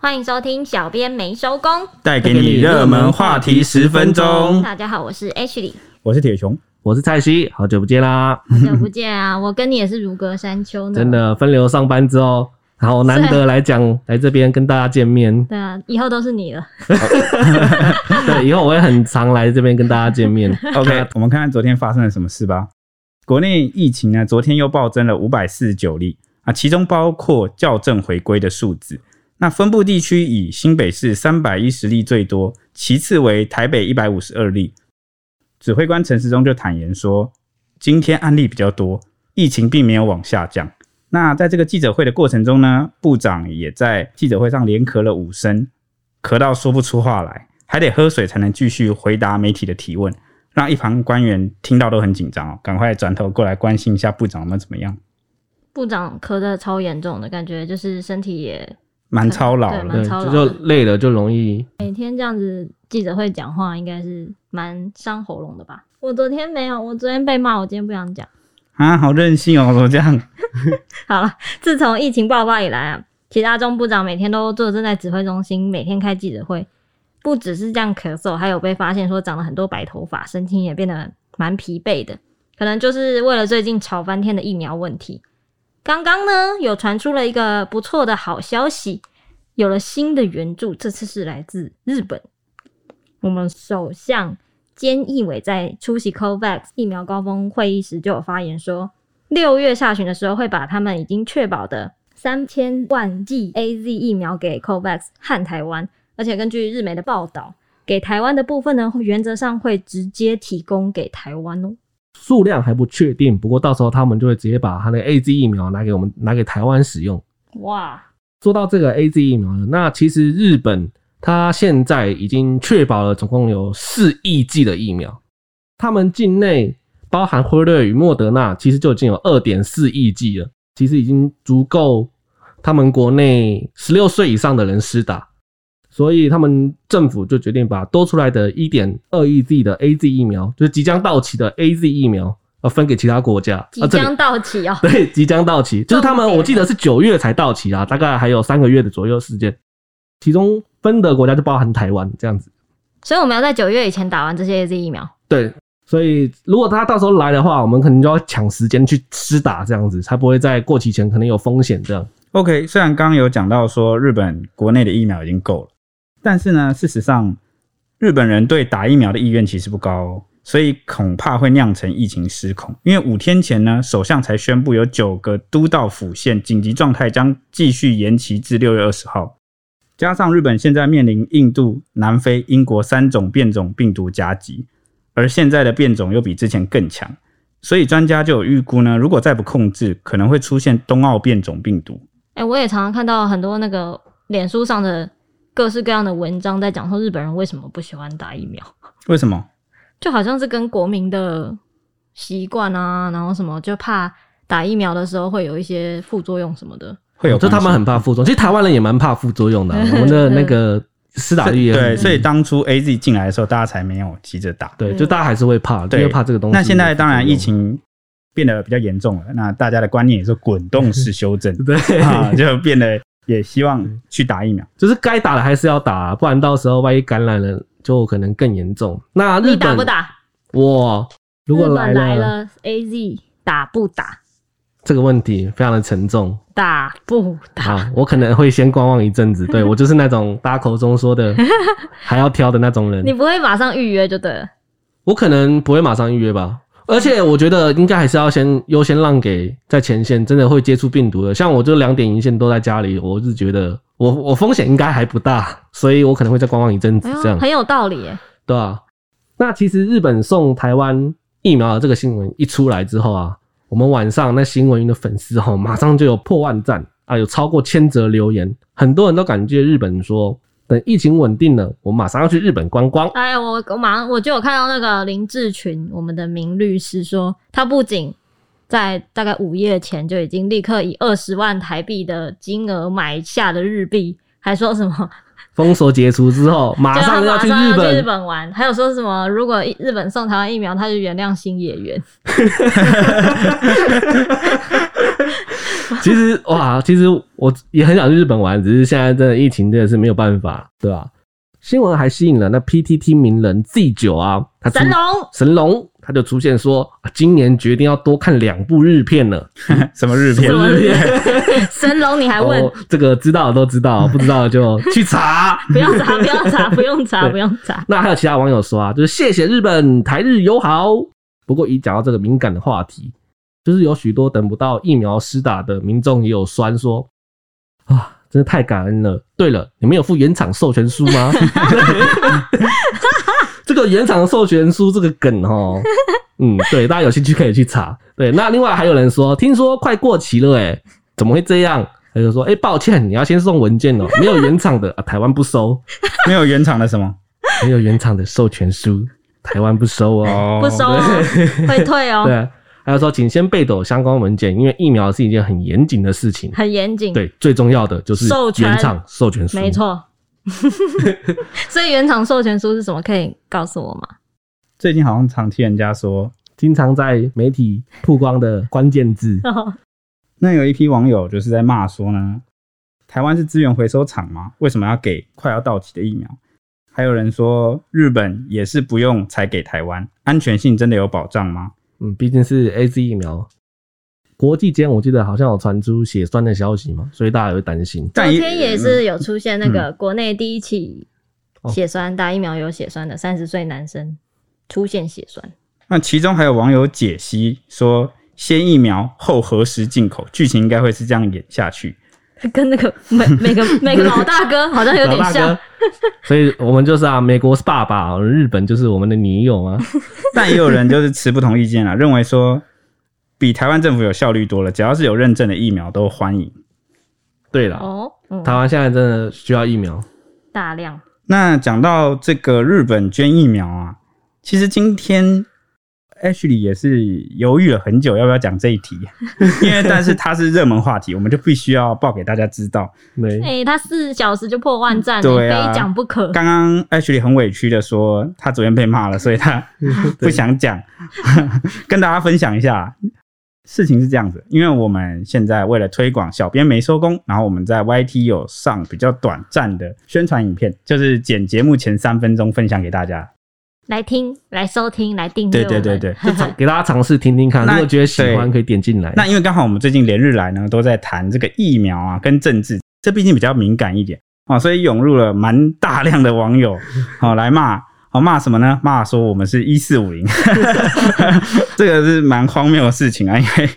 欢迎收听，小编没收工，带给你热门话题十分钟。大家好，我是 Ashley，我是铁雄，我是蔡西，好久不见啦！好久不见啊，我跟你也是如隔山丘呢。真的，分流上班之后，好难得来讲，来这边跟大家见面。对啊，以后都是你了。对，以后我会很常来这边跟大家见面。OK，我们看看昨天发生了什么事吧。国内疫情呢，昨天又暴增了五百四十九例啊，其中包括校正回归的数字。那分布地区以新北市三百一十例最多，其次为台北一百五十二例。指挥官陈时中就坦言说，今天案例比较多，疫情并没有往下降。那在这个记者会的过程中呢，部长也在记者会上连咳了五声，咳到说不出话来，还得喝水才能继续回答媒体的提问，让一旁官员听到都很紧张哦，赶快转头过来关心一下部长们怎么样。部长咳得超严重的感觉，就是身体也。蛮操劳的，对，就就累了就容易。每天这样子记者会讲话，应该是蛮伤喉咙的吧？我昨天没有，我昨天被骂，我今天不想讲。啊，好任性哦，怎么这样？好了，自从疫情爆发以来啊，其他中部长每天都坐正在指挥中心，每天开记者会。不只是这样咳嗽，还有被发现说长了很多白头发，神情也变得蛮疲惫的，可能就是为了最近吵翻天的疫苗问题。刚刚呢，有传出了一个不错的好消息，有了新的援助，这次是来自日本。我们首相菅义伟在出席 COVAX 疫苗高峰会议时就有发言说，六月下旬的时候会把他们已经确保的三千万剂 AZ 疫苗给 COVAX 和台湾，而且根据日媒的报道，给台湾的部分呢，原则上会直接提供给台湾哦。数量还不确定，不过到时候他们就会直接把他的 AZ 疫苗拿给我们，拿给台湾使用。哇，说到这个 AZ 疫苗呢，那其实日本它现在已经确保了总共有四亿剂的疫苗，他们境内包含辉瑞与莫德纳，其实就已经有二点四亿剂了，其实已经足够他们国内十六岁以上的人施打。所以他们政府就决定把多出来的一点二亿剂的 AZ 疫苗，就是即将到期的 AZ 疫苗，呃，分给其他国家。即将到期哦。对，即将到期，就是他们，我记得是九月才到期啊，大概还有三个月的左右时间。其中分的国家就包含台湾这样子。所以我们要在九月以前打完这些 AZ 疫苗。对，所以如果他到时候来的话，我们可能就要抢时间去施打，这样子才不会在过期前可能有风险。这样。OK，虽然刚刚有讲到说日本国内的疫苗已经够了。但是呢，事实上，日本人对打疫苗的意愿其实不高哦，所以恐怕会酿成疫情失控。因为五天前呢，首相才宣布有九个都道府县紧急状态将继续延期至六月二十号，加上日本现在面临印度、南非、英国三种变种病毒夹击，而现在的变种又比之前更强，所以专家就有预估呢，如果再不控制，可能会出现冬奥变种病毒。哎、我也常常看到很多那个脸书上的。各式各样的文章在讲说日本人为什么不喜欢打疫苗？为什么？就好像是跟国民的习惯啊，然后什么就怕打疫苗的时候会有一些副作用什么的。会有，就他们很怕副作用。其实台湾人也蛮怕副作用的、啊。我们的那个施打率也对，所以当初 AZ 进来的时候，大家才没有急着打。对，就大家还是会怕，对，因为怕这个东西。那现在当然疫情变得比较严重了，那大家的观念也是滚动式修正，对啊，就变得。也希望去打疫苗，就是该打的还是要打，不然到时候万一感染了，就可能更严重。那日本你打不打？我如果来了，来了 AZ 打不打？这个问题非常的沉重。打不打？好，我可能会先观望一阵子。对，我就是那种大家口中说的 还要挑的那种人。你不会马上预约就对了。我可能不会马上预约吧。而且我觉得应该还是要先优先让给在前线真的会接触病毒的，像我这两点一线都在家里，我是觉得我我风险应该还不大，所以我可能会再观望一阵子，这样、哎、很有道理耶。对啊，那其实日本送台湾疫苗的这个新闻一出来之后啊，我们晚上那新闻云的粉丝哈，马上就有破万赞啊，有超过千则留言，很多人都感谢日本说。等疫情稳定了，我马上要去日本观光。哎，我我马上我就有看到那个林志群，我们的名律师说，他不仅在大概午夜前就已经立刻以二十万台币的金额买下了日币，还说什么 封锁解除之后，马上要去日本日本玩，还有说什么如果日本送台湾疫苗，他就原谅星野源。其实哇，其实我也很想去日本玩，只是现在真的疫情真的是没有办法，对吧？新闻还吸引了那 PTT 名人 Z 九啊，他神龙神龙他就出现说，今年决定要多看两部日片了。什么日片？什么日片？神龙你还问？哦，这个知道的都知道，不知道的就去查。不用查，不用查，不用查，不用查。那还有其他网友说啊，就是谢谢日本台日友好。不过一讲到这个敏感的话题，就是有许多等不到疫苗施打的民众也有酸说啊。真的太感恩了。对了，你们有附原厂授权书吗？这个原厂授权书这个梗哈，嗯，对，大家有兴趣可以去查。对，那另外还有人说，听说快过期了，诶，怎么会这样？他就说，哎，抱歉，你要先送文件哦，没有原厂的啊，台湾不收。没有原厂的什么？没有原厂的授权书，台湾不收哦，不收哦，会退哦。对。还有说，请先备妥相关文件，因为疫苗是一件很严谨的事情，很严谨。对，最重要的就是授权原厂授权书，没错。所以原厂授权书是什么？可以告诉我吗？最近好像常听人家说，经常在媒体曝光的关键字。那有一批网友就是在骂说呢，台湾是资源回收厂吗？为什么要给快要到期的疫苗？还有人说，日本也是不用才给台湾，安全性真的有保障吗？嗯，毕竟是 AZ 疫苗，国际间我记得好像有传出血栓的消息嘛，所以大家也会担心。昨天也是有出现那个国内第一起血栓打疫苗有血栓的三十岁男生出现血栓。那其中还有网友解析说，先疫苗后何时进口，剧情应该会是这样演下去。跟那个美每个每个老大哥好像有点像，所以我们就是啊，美国是爸爸，日本就是我们的女友啊。但也有人就是持不同意见啊，认为说比台湾政府有效率多了，只要是有认证的疫苗都欢迎。对了，哦，嗯、台湾现在真的需要疫苗，大量。那讲到这个日本捐疫苗啊，其实今天。Ashley 也是犹豫了很久，要不要讲这一题？因为但是它是热门话题，我们就必须要报给大家知道。没，哎、欸，他四小时就破万赞，对啊，非讲不可。刚刚 Ashley 很委屈的说，他昨天被骂了，所以他 不想讲。跟大家分享一下，事情是这样子，因为我们现在为了推广，小编没收工，然后我们在 YT 有上比较短暂的宣传影片，就是剪节目前三分钟分享给大家。来听，来收听，来订阅。对对对 对，给大家尝试听听看。如果觉得喜欢，可以点进来。那因为刚好我们最近连日来呢，都在谈这个疫苗啊，跟政治，这毕竟比较敏感一点啊，所以涌入了蛮大量的网友，好 来骂，好骂什么呢？骂说我们是一四五零，这个是蛮荒谬的事情啊，因为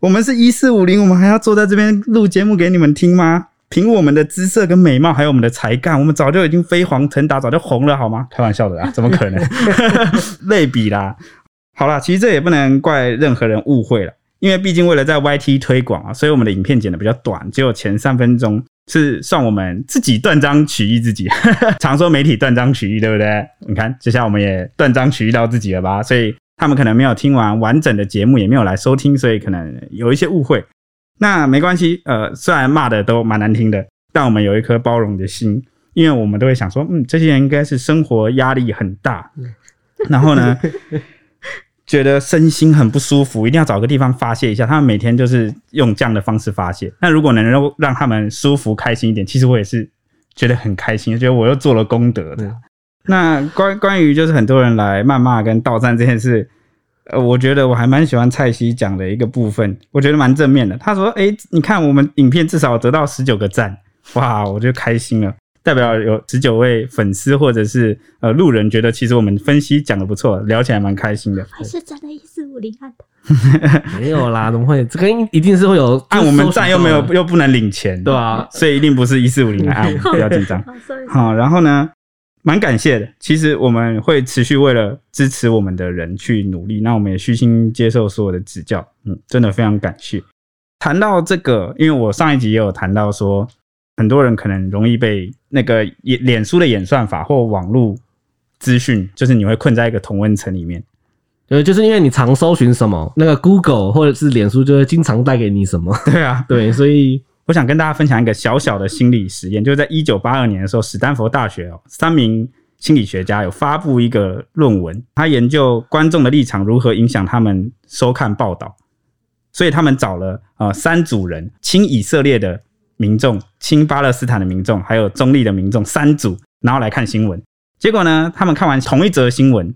我们是一四五零，我们还要坐在这边录节目给你们听吗？凭我们的姿色跟美貌，还有我们的才干，我们早就已经飞黄腾达，早就红了，好吗？开玩笑的啦，怎么可能？类比啦，好啦，其实这也不能怪任何人误会了，因为毕竟为了在 YT 推广啊，所以我们的影片剪的比较短，只有前三分钟是算我们自己断章取义自己。常说媒体断章取义，对不对？你看，接下来我们也断章取义到自己了吧？所以他们可能没有听完完整的节目，也没有来收听，所以可能有一些误会。那没关系，呃，虽然骂的都蛮难听的，但我们有一颗包容的心，因为我们都会想说，嗯，这些人应该是生活压力很大，然后呢，觉得身心很不舒服，一定要找个地方发泄一下。他们每天就是用这样的方式发泄。那如果能够让他们舒服开心一点，其实我也是觉得很开心，觉得我又做了功德的。那关关于就是很多人来谩骂跟道战这件事。呃，我觉得我还蛮喜欢蔡西讲的一个部分，我觉得蛮正面的。他说：“哎，你看我们影片至少得到十九个赞，哇，我就开心了，代表有十九位粉丝或者是呃路人觉得其实我们分析讲的不错，聊起来蛮开心的。”还是真的一四五零按的？没有啦，怎么会？这个一定是会有按我们赞又没有又不能领钱，对吧？所以一定不是一四五零来按，不要紧张。好，然后呢？蛮感谢的，其实我们会持续为了支持我们的人去努力，那我们也虚心接受所有的指教，嗯，真的非常感谢。谈到这个，因为我上一集也有谈到说，很多人可能容易被那个脸脸书的演算法或网络资讯，就是你会困在一个同温层里面，呃，就是因为你常搜寻什么，那个 Google 或者是脸书就会经常带给你什么，对啊，对，所以。我想跟大家分享一个小小的心理实验，就是在一九八二年的时候，史丹佛大学哦，三名心理学家有发布一个论文，他研究观众的立场如何影响他们收看报道。所以他们找了呃三组人，亲以色列的民众、亲巴勒斯坦的民众，还有中立的民众三组，然后来看新闻。结果呢，他们看完同一则新闻，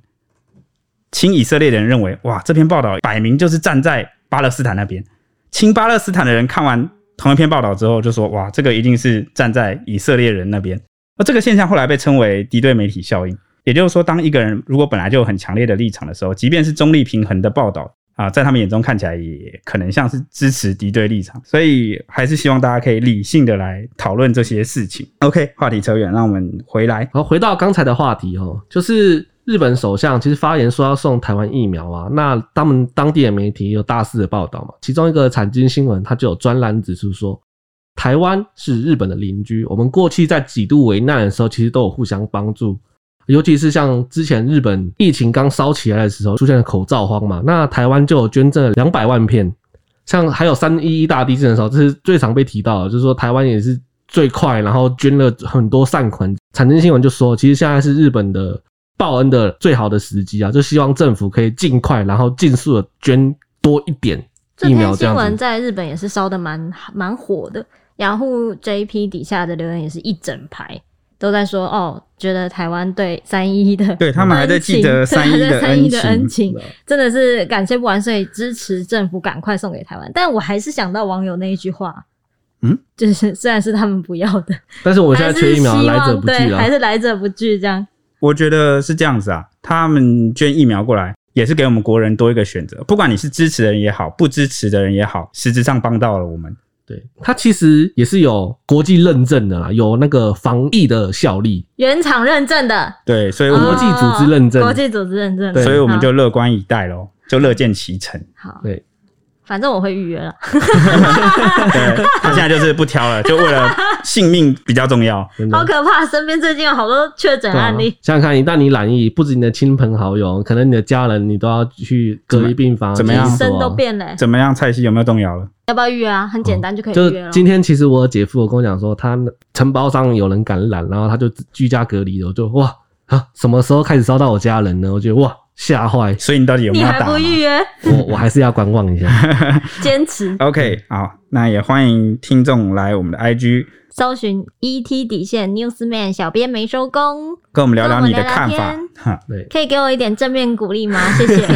亲以色列的人认为，哇，这篇报道摆明就是站在巴勒斯坦那边；亲巴勒斯坦的人看完同一篇报道之后，就说，哇，这个一定是站在以色列人那边。而这个现象后来被称为敌对媒体效应。也就是说，当一个人如果本来就有很强烈的立场的时候，即便是中立平衡的报道啊，在他们眼中看起来也可能像是支持敌对立场。所以，还是希望大家可以理性的来讨论这些事情。OK，话题扯远，让我们回来。好，回到刚才的话题哦，就是日本首相其实发言说要送台湾疫苗啊，那他们当地的媒体有大肆的报道嘛，其中一个产经新闻，它就有专栏指出说，台湾是日本的邻居，我们过去在几度危难的时候，其实都有互相帮助。尤其是像之前日本疫情刚烧起来的时候，出现了口罩荒嘛，那台湾就有捐赠了两百万片。像还有三一一大地震的时候，这是最常被提到的，就是说台湾也是最快，然后捐了很多善款。产经新闻就说，其实现在是日本的报恩的最好的时机啊，就希望政府可以尽快，然后尽速的捐多一点疫苗。这样新闻在日本也是烧的蛮蛮火的，雅虎 JP 底下的留言也是一整排。都在说哦，觉得台湾对三一的 对他们还在记得三一的恩情，真的是感谢不完，所以支持政府赶快送给台湾。但我还是想到网友那一句话，嗯，就是虽然是他们不要的，但是我现在缺疫苗，来者不拒啊，还是来者不拒这样。我觉得是这样子啊，他们捐疫苗过来，也是给我们国人多一个选择。不管你是支持的人也好，不支持的人也好，实质上帮到了我们。对，它其实也是有国际认证的啦，有那个防疫的效力，原厂认证的。对，所以国际组织认证，国际组织认证，对，所以我们就乐观以待喽，就乐见其成。好，对。反正我会预约了。对，他现在就是不挑了，就为了性命比较重要。好可怕，身边最近有好多确诊案例。想想 看，一旦你染疫，不止你的亲朋好友，可能你的家人，你都要去隔离病房。怎么样？生都变了。怎么样？蔡西有没有动摇了？要不要预约啊？很简单就可以预约了。就今天其实我姐夫跟我讲说，他承包商有人感染，然后他就居家隔离了。我就哇啊，什么时候开始烧到我家人呢？我觉得哇。吓坏，所以你到底有没有打？你还不预约？我我还是要观望一下，坚持。OK，好，那也欢迎听众来我们的 IG 搜寻 ET 底线 Newsman 小编没收工，跟我们聊聊你的看法。哈，对，可以给我一点正面鼓励吗？谢谢。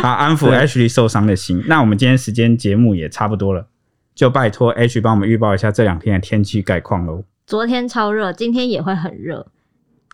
好，安抚 Ashley 受伤的心。那我们今天时间节目也差不多了，就拜托 Ashley 帮我们预报一下这两天的天气概况喽。昨天超热，今天也会很热。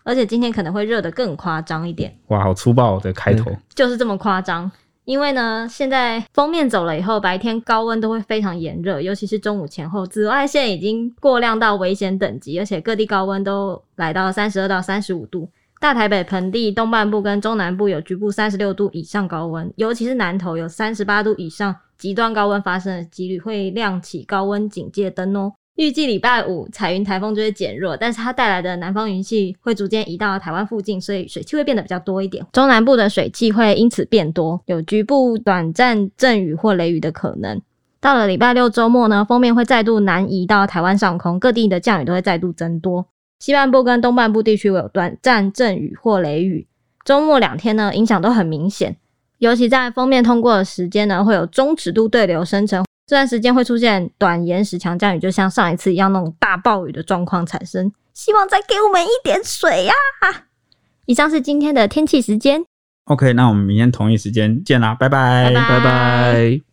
而且今天可能会热得更夸张一点。哇，好粗暴的开头，就是这么夸张。因为呢，现在封面走了以后，白天高温都会非常炎热，尤其是中午前后，紫外线已经过量到危险等级，而且各地高温都来到三十二到三十五度。大台北盆地东半部跟中南部有局部三十六度以上高温，尤其是南投有三十八度以上极端高温发生的几率，会亮起高温警戒灯哦。预计礼拜五彩云台风就会减弱，但是它带来的南方云系会逐渐移到台湾附近，所以水汽会变得比较多一点。中南部的水汽会因此变多，有局部短暂阵雨或雷雨的可能。到了礼拜六周末呢，封面会再度南移到台湾上空，各地的降雨都会再度增多。西半部跟东半部地区会有短暂阵雨或雷雨。周末两天呢，影响都很明显，尤其在封面通过的时间呢，会有中尺度对流生成。这段时间会出现短延时强降雨，就像上一次一样那种大暴雨的状况产生。希望再给我们一点水呀！以上是今天的天气时间。OK，那我们明天同一时间见啦，拜拜，拜拜。拜拜。